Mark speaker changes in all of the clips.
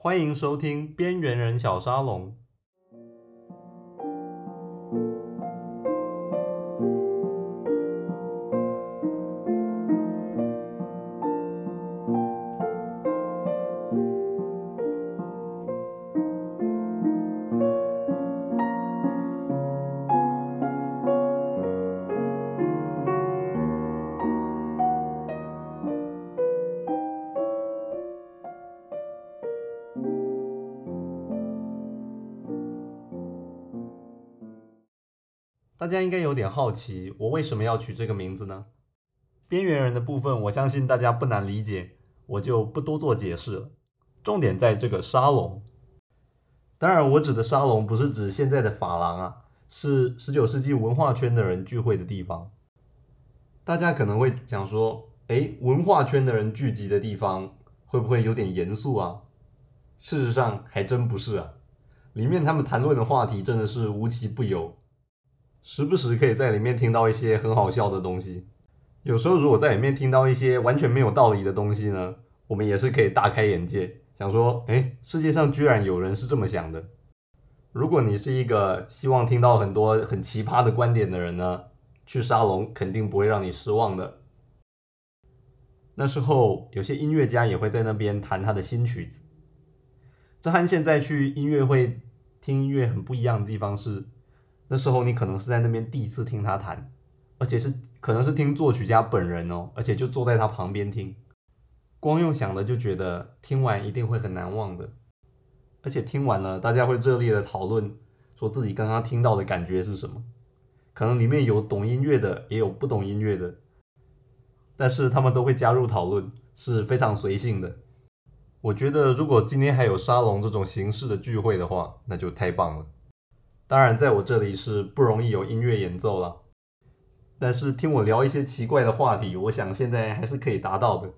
Speaker 1: 欢迎收听《边缘人小沙龙》。大家应该有点好奇，我为什么要取这个名字呢？边缘人的部分，我相信大家不难理解，我就不多做解释了。重点在这个沙龙。当然，我指的沙龙不是指现在的法廊啊，是十九世纪文化圈的人聚会的地方。大家可能会想说，哎，文化圈的人聚集的地方会不会有点严肃啊？事实上，还真不是啊。里面他们谈论的话题真的是无奇不有。时不时可以在里面听到一些很好笑的东西，有时候如果在里面听到一些完全没有道理的东西呢，我们也是可以大开眼界，想说，哎，世界上居然有人是这么想的。如果你是一个希望听到很多很奇葩的观点的人呢，去沙龙肯定不会让你失望的。那时候有些音乐家也会在那边弹他的新曲子，这和现在去音乐会听音乐很不一样的地方是。那时候你可能是在那边第一次听他弹，而且是可能是听作曲家本人哦，而且就坐在他旁边听，光用想的就觉得听完一定会很难忘的，而且听完了大家会热烈的讨论，说自己刚刚听到的感觉是什么，可能里面有懂音乐的，也有不懂音乐的，但是他们都会加入讨论，是非常随性的。我觉得如果今天还有沙龙这种形式的聚会的话，那就太棒了。当然，在我这里是不容易有音乐演奏了，但是听我聊一些奇怪的话题，我想现在还是可以达到的。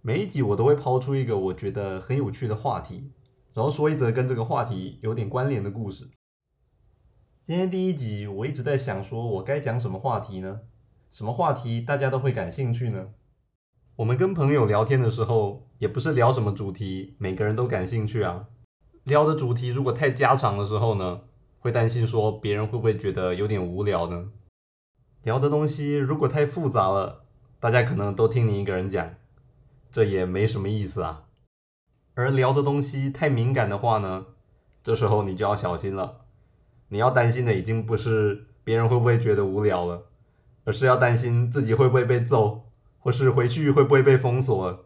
Speaker 1: 每一集我都会抛出一个我觉得很有趣的话题，然后说一则跟这个话题有点关联的故事。今天第一集，我一直在想，说我该讲什么话题呢？什么话题大家都会感兴趣呢？我们跟朋友聊天的时候，也不是聊什么主题，每个人都感兴趣啊。聊的主题如果太家常的时候呢？会担心说别人会不会觉得有点无聊呢？聊的东西如果太复杂了，大家可能都听你一个人讲，这也没什么意思啊。而聊的东西太敏感的话呢，这时候你就要小心了。你要担心的已经不是别人会不会觉得无聊了，而是要担心自己会不会被揍，或是回去会不会被封锁。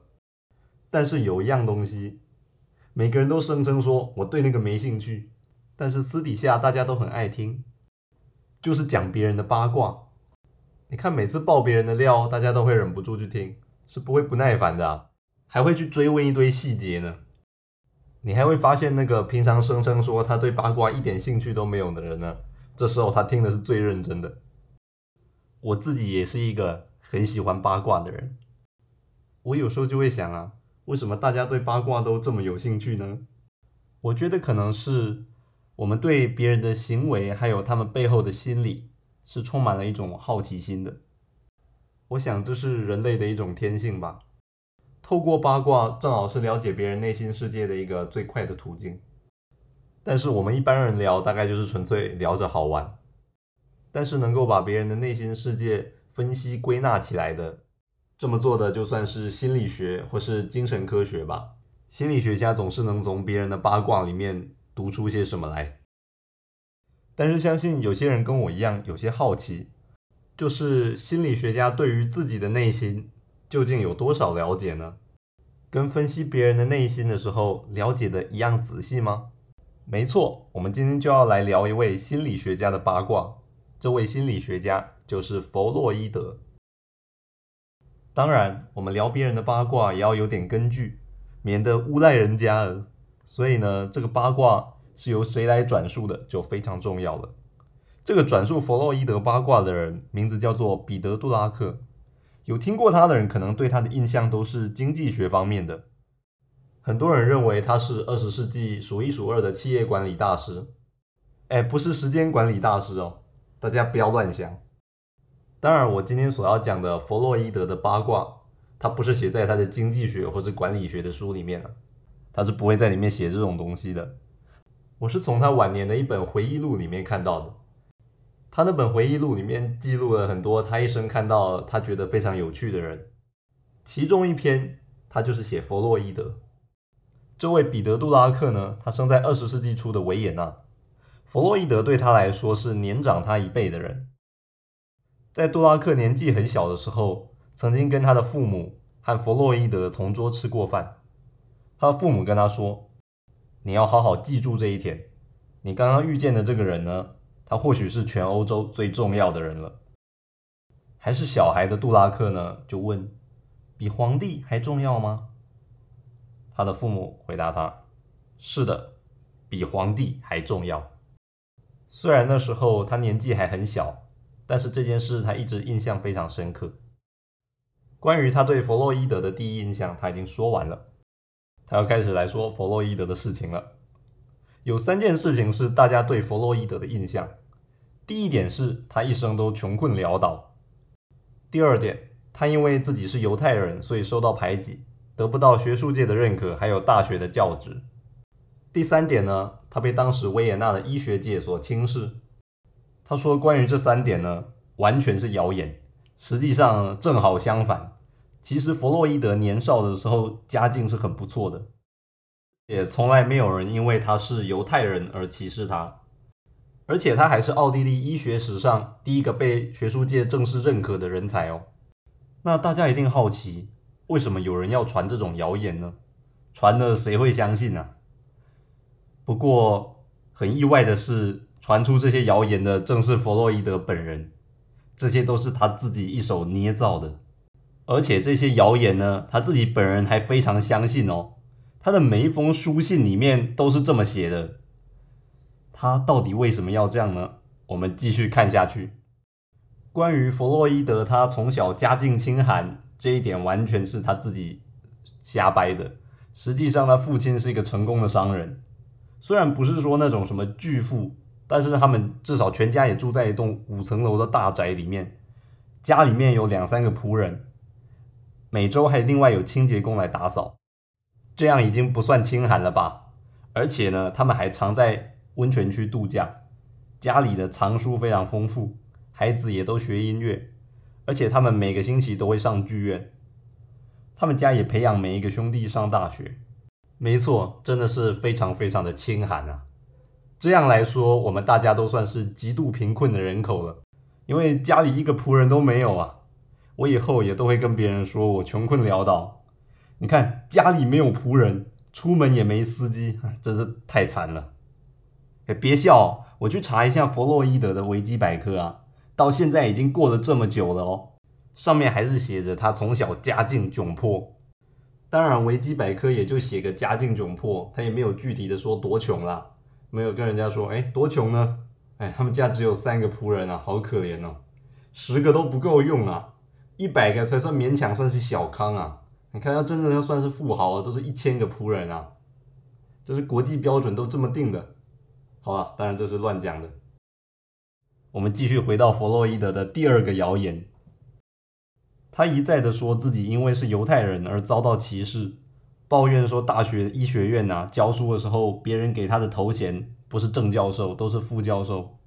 Speaker 1: 但是有一样东西，每个人都声称说我对那个没兴趣。但是私底下大家都很爱听，就是讲别人的八卦。你看每次爆别人的料，大家都会忍不住去听，是不会不耐烦的，还会去追问一堆细节呢。你还会发现那个平常声称说他对八卦一点兴趣都没有的人呢，这时候他听的是最认真的。我自己也是一个很喜欢八卦的人，我有时候就会想啊，为什么大家对八卦都这么有兴趣呢？我觉得可能是。我们对别人的行为，还有他们背后的心理，是充满了一种好奇心的。我想这是人类的一种天性吧。透过八卦，正好是了解别人内心世界的一个最快的途径。但是我们一般人聊，大概就是纯粹聊着好玩。但是能够把别人的内心世界分析归纳起来的，这么做的就算是心理学或是精神科学吧。心理学家总是能从别人的八卦里面。读出些什么来？但是相信有些人跟我一样有些好奇，就是心理学家对于自己的内心究竟有多少了解呢？跟分析别人的内心的时候了解的一样仔细吗？没错，我们今天就要来聊一位心理学家的八卦。这位心理学家就是弗洛伊德。当然，我们聊别人的八卦也要有点根据，免得诬赖人家了。所以呢，这个八卦是由谁来转述的，就非常重要了。这个转述弗洛伊德八卦的人名字叫做彼得·杜拉克。有听过他的人，可能对他的印象都是经济学方面的。很多人认为他是二十世纪数一数二的企业管理大师。哎，不是时间管理大师哦，大家不要乱想。当然，我今天所要讲的弗洛伊德的八卦，他不是写在他的经济学或者管理学的书里面了。他是不会在里面写这种东西的。我是从他晚年的一本回忆录里面看到的。他那本回忆录里面记录了很多他一生看到他觉得非常有趣的人，其中一篇他就是写弗洛伊德。这位彼得·杜拉克呢，他生在二十世纪初的维也纳。弗洛伊德对他来说是年长他一辈的人。在杜拉克年纪很小的时候，曾经跟他的父母和弗洛伊德同桌吃过饭。他父母跟他说：“你要好好记住这一天，你刚刚遇见的这个人呢？”他或许是全欧洲最重要的人了，还是小孩的杜拉克呢？就问：“比皇帝还重要吗？”他的父母回答他：“是的，比皇帝还重要。”虽然那时候他年纪还很小，但是这件事他一直印象非常深刻。关于他对弗洛伊德的第一印象，他已经说完了，他要开始来说弗洛伊德的事情了。有三件事情是大家对弗洛伊德的印象。第一点是他一生都穷困潦倒。第二点，他因为自己是犹太人，所以受到排挤，得不到学术界的认可，还有大学的教职。第三点呢，他被当时维也纳的医学界所轻视。他说，关于这三点呢，完全是谣言。实际上正好相反，其实弗洛伊德年少的时候家境是很不错的，也从来没有人因为他是犹太人而歧视他。而且他还是奥地利医学史上第一个被学术界正式认可的人才哦。那大家一定好奇，为什么有人要传这种谣言呢？传了谁会相信呢？不过很意外的是，传出这些谣言的正是弗洛伊德本人，这些都是他自己一手捏造的。而且这些谣言呢，他自己本人还非常相信哦。他的每一封书信里面都是这么写的。他到底为什么要这样呢？我们继续看下去。关于弗洛伊德，他从小家境清寒这一点，完全是他自己瞎掰的。实际上，他父亲是一个成功的商人，虽然不是说那种什么巨富，但是他们至少全家也住在一栋五层楼的大宅里面，家里面有两三个仆人，每周还另外有清洁工来打扫，这样已经不算清寒了吧？而且呢，他们还常在。温泉区度假，家里的藏书非常丰富，孩子也都学音乐，而且他们每个星期都会上剧院。他们家也培养每一个兄弟上大学。没错，真的是非常非常的清寒啊！这样来说，我们大家都算是极度贫困的人口了，因为家里一个仆人都没有啊。我以后也都会跟别人说我穷困潦倒。你看，家里没有仆人，出门也没司机，真是太惨了。别笑，我去查一下弗洛伊德的维基百科啊，到现在已经过了这么久了哦，上面还是写着他从小家境窘迫。当然，维基百科也就写个家境窘迫，他也没有具体的说多穷啦，没有跟人家说，哎，多穷呢？哎，他们家只有三个仆人啊，好可怜哦，十个都不够用啊，一百个才算勉强算是小康啊。你看，要真正要算是富豪啊，都是一千个仆人啊，这是国际标准都这么定的。好吧，当然这是乱讲的。我们继续回到弗洛伊德的第二个谣言，他一再的说自己因为是犹太人而遭到歧视，抱怨说大学医学院呐教书的时候，别人给他的头衔不是正教授，都是副教授。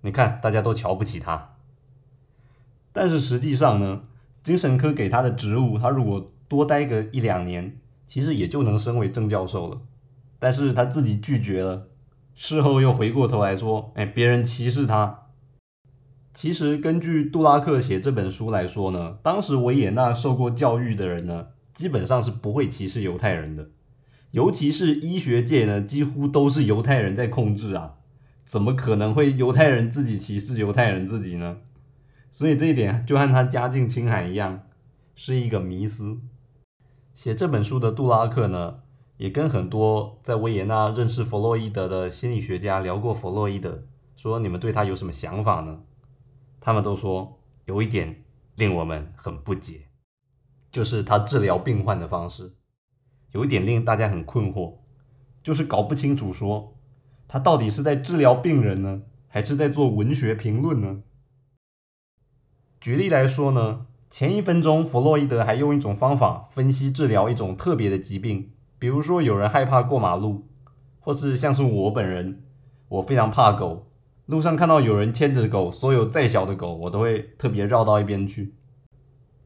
Speaker 1: 你看，大家都瞧不起他。但是实际上呢，精神科给他的职务，他如果多待个一两年，其实也就能升为正教授了。但是他自己拒绝了。事后又回过头来说：“哎，别人歧视他。其实根据杜拉克写这本书来说呢，当时维也纳受过教育的人呢，基本上是不会歧视犹太人的。尤其是医学界呢，几乎都是犹太人在控制啊，怎么可能会犹太人自己歧视犹太人自己呢？所以这一点就和他家境清寒一样，是一个迷思。写这本书的杜拉克呢？”也跟很多在维也纳认识弗洛伊德的心理学家聊过弗洛伊德，说你们对他有什么想法呢？他们都说有一点令我们很不解，就是他治疗病患的方式，有一点令大家很困惑，就是搞不清楚说他到底是在治疗病人呢，还是在做文学评论呢？举例来说呢，前一分钟弗洛伊德还用一种方法分析治疗一种特别的疾病。比如说有人害怕过马路，或是像是我本人，我非常怕狗，路上看到有人牵着狗，所有再小的狗，我都会特别绕到一边去。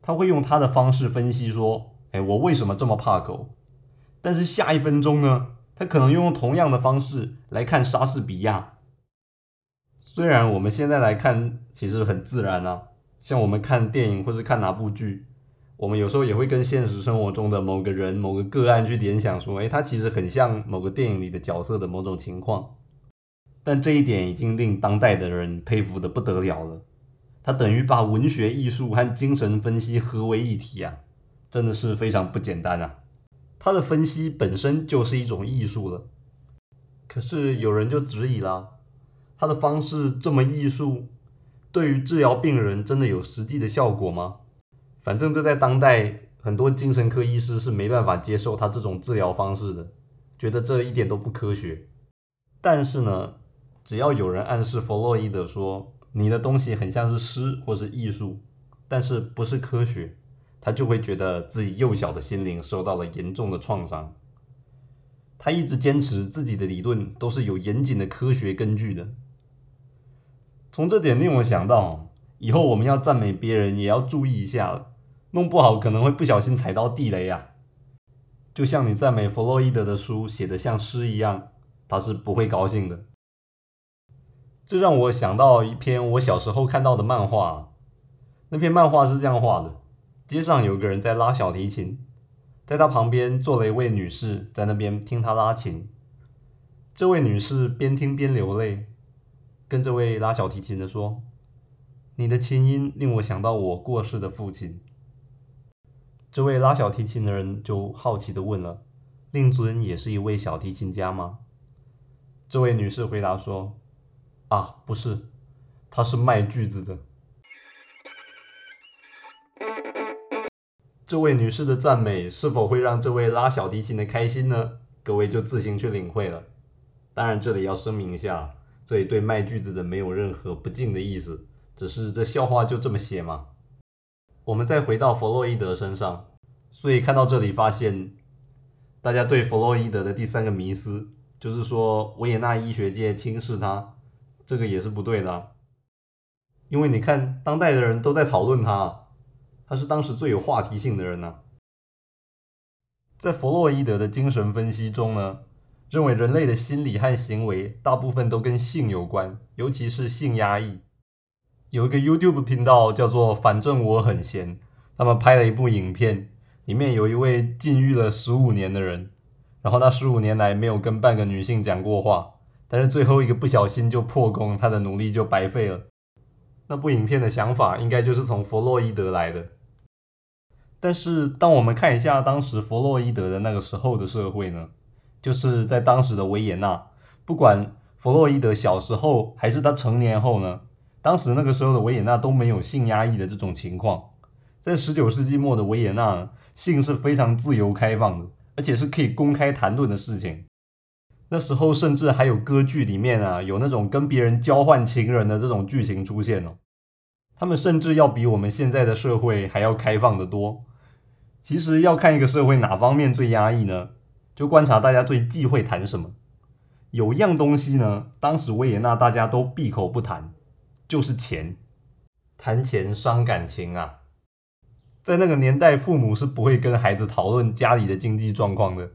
Speaker 1: 他会用他的方式分析说：“哎，我为什么这么怕狗？”但是下一分钟呢，他可能用同样的方式来看莎士比亚。虽然我们现在来看其实很自然啊，像我们看电影或是看哪部剧，我们有时候也会跟现实生活中的某个人、某个个案去联想，说：“哎，他其实很像某个电影里的角色的某种情况。”但这一点已经令当代的人佩服的不得了了。他等于把文学艺术和精神分析合为一体啊，真的是非常不简单啊！他的分析本身就是一种艺术了。可是有人就质疑了，他的方式这么艺术，对于治疗病人真的有实际的效果吗？反正这在当代很多精神科医师是没办法接受他这种治疗方式的，觉得这一点都不科学。但是呢，只要有人暗示弗洛伊德说。你的东西很像是诗或是艺术，但是不是科学，他就会觉得自己幼小的心灵受到了严重的创伤。他一直坚持自己的理论都是有严谨的科学根据的。从这点令我想到，以后我们要赞美别人也要注意一下了，弄不好可能会不小心踩到地雷啊。就像你赞美弗洛伊德的书写的像诗一样，他是不会高兴的。这让我想到一篇我小时候看到的漫画。那篇漫画是这样画的：街上有个人在拉小提琴，在他旁边坐了一位女士，在那边听他拉琴。这位女士边听边流泪，跟这位拉小提琴的说：“你的琴音令我想到我过世的父亲。”这位拉小提琴的人就好奇的问了：“令尊也是一位小提琴家吗？”这位女士回答说。啊，不是，他是卖锯子的。这位女士的赞美是否会让这位拉小提琴的开心呢？各位就自行去领会了。当然，这里要声明一下，所以对卖句子的没有任何不敬的意思，只是这笑话就这么写嘛。我们再回到弗洛伊德身上，所以看到这里发现，大家对弗洛伊德的第三个迷思，就是说维也纳医学界轻视他。这个也是不对的，因为你看，当代的人都在讨论他，他是当时最有话题性的人呢。在弗洛伊德的精神分析中呢，认为人类的心理和行为大部分都跟性有关，尤其是性压抑。有一个 YouTube 频道叫做“反正我很闲”，他们拍了一部影片，里面有一位禁欲了十五年的人，然后那十五年来没有跟半个女性讲过话。但是最后一个不小心就破功，他的努力就白费了。那部影片的想法应该就是从弗洛伊德来的。但是当我们看一下当时弗洛伊德的那个时候的社会呢，就是在当时的维也纳，不管弗洛伊德小时候还是他成年后呢，当时那个时候的维也纳都没有性压抑的这种情况。在十九世纪末的维也纳，性是非常自由开放的，而且是可以公开谈论的事情。那时候甚至还有歌剧里面啊，有那种跟别人交换情人的这种剧情出现哦。他们甚至要比我们现在的社会还要开放的多。其实要看一个社会哪方面最压抑呢？就观察大家最忌讳谈什么。有一样东西呢，当时维也纳大家都闭口不谈，就是钱。谈钱伤感情啊。在那个年代，父母是不会跟孩子讨论家里的经济状况的。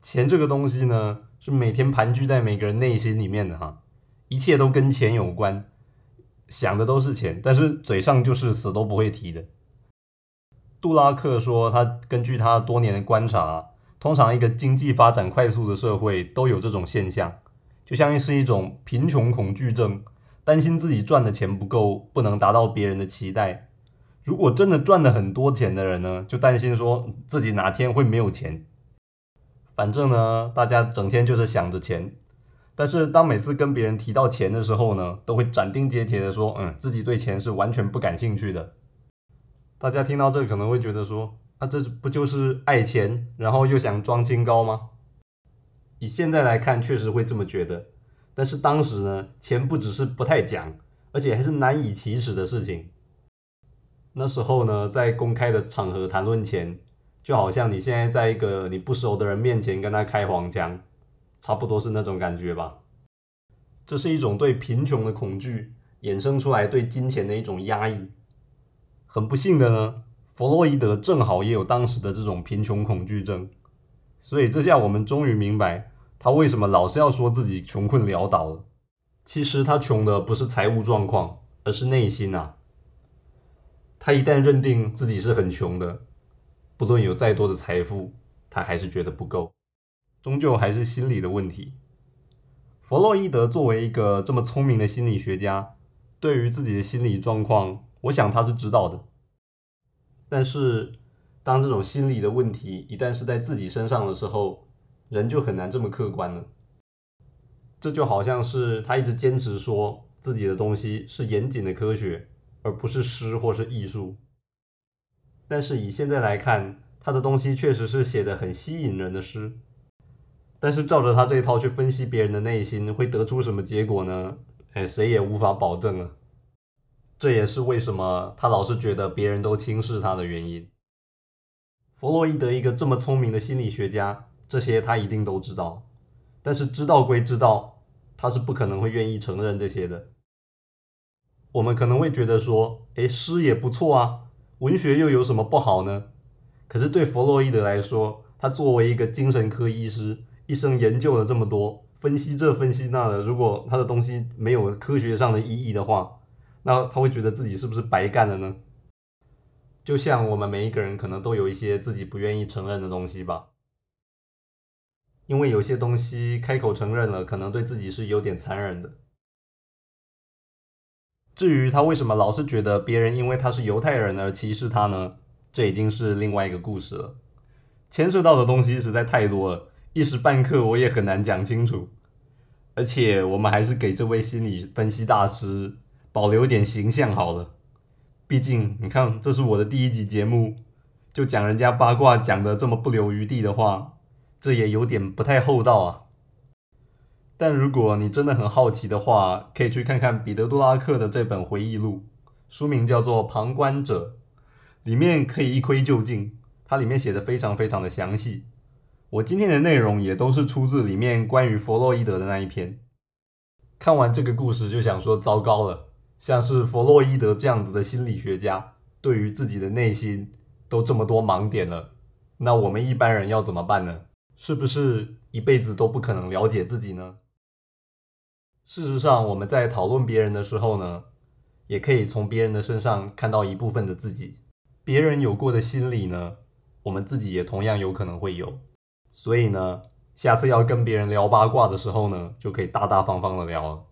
Speaker 1: 钱这个东西呢？是每天盘踞在每个人内心里面的哈，一切都跟钱有关，想的都是钱，但是嘴上就是死都不会提的。杜拉克说，他根据他多年的观察，通常一个经济发展快速的社会都有这种现象，就像是一种贫穷恐惧症，担心自己赚的钱不够，不能达到别人的期待。如果真的赚了很多钱的人呢，就担心说自己哪天会没有钱。反正呢，大家整天就是想着钱，但是当每次跟别人提到钱的时候呢，都会斩钉截铁的说，嗯，自己对钱是完全不感兴趣的。大家听到这可能会觉得说，啊，这不就是爱钱，然后又想装清高吗？以现在来看，确实会这么觉得。但是当时呢，钱不只是不太讲，而且还是难以启齿的事情。那时候呢，在公开的场合谈论钱。就好像你现在在一个你不熟的人面前跟他开黄腔，差不多是那种感觉吧。这是一种对贫穷的恐惧衍生出来对金钱的一种压抑。很不幸的呢，弗洛伊德正好也有当时的这种贫穷恐惧症，所以这下我们终于明白他为什么老是要说自己穷困潦倒了。其实他穷的不是财务状况，而是内心啊。他一旦认定自己是很穷的，不论有再多的财富，他还是觉得不够，终究还是心理的问题。弗洛伊德作为一个这么聪明的心理学家，对于自己的心理状况，我想他是知道的。但是，当这种心理的问题一旦是在自己身上的时候，人就很难这么客观了。这就好像是他一直坚持说自己的东西是严谨的科学。而不是诗或是艺术，但是以现在来看，他的东西确实是写的很吸引人的诗。但是照着他这一套去分析别人的内心，会得出什么结果呢？哎，谁也无法保证啊。这也是为什么他老是觉得别人都轻视他的原因。弗洛伊德一个这么聪明的心理学家，这些他一定都知道。但是知道归知道，他是不可能会愿意承认这些的。我们可能会觉得说，诶，诗也不错啊，文学又有什么不好呢？可是对弗洛伊德来说，他作为一个精神科医师，一生研究了这么多，分析这分析那的，如果他的东西没有科学上的意义的话，那他会觉得自己是不是白干了呢？就像我们每一个人可能都有一些自己不愿意承认的东西吧，因为有些东西开口承认了，可能对自己是有点残忍的。至于他为什么老是觉得别人因为他是犹太人而歧视他呢？这已经是另外一个故事了。牵涉到的东西实在太多了，一时半刻我也很难讲清楚。而且我们还是给这位心理分析大师保留点形象好了。毕竟你看，这是我的第一集节目，就讲人家八卦讲的这么不留余地的话，这也有点不太厚道啊。但如果你真的很好奇的话，可以去看看彼得·杜拉克的这本回忆录，书名叫做《旁观者》，里面可以一窥究竟。它里面写的非常非常的详细。我今天的内容也都是出自里面关于弗洛伊德的那一篇。看完这个故事就想说，糟糕了，像是弗洛伊德这样子的心理学家，对于自己的内心都这么多盲点了，那我们一般人要怎么办呢？是不是一辈子都不可能了解自己呢？事实上，我们在讨论别人的时候呢，也可以从别人的身上看到一部分的自己。别人有过的心理呢，我们自己也同样有可能会有。所以呢，下次要跟别人聊八卦的时候呢，就可以大大方方的聊。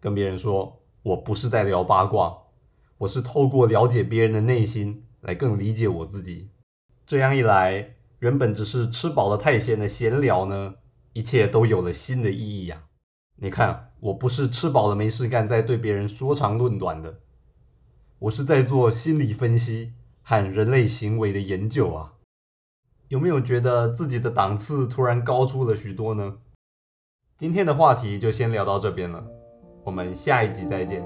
Speaker 1: 跟别人说，我不是在聊八卦，我是透过了解别人的内心来更理解我自己。这样一来，原本只是吃饱了太闲的闲聊呢，一切都有了新的意义呀。你看，我不是吃饱了没事干，在对别人说长论短的，我是在做心理分析和人类行为的研究啊！有没有觉得自己的档次突然高出了许多呢？今天的话题就先聊到这边了，我们下一集再见。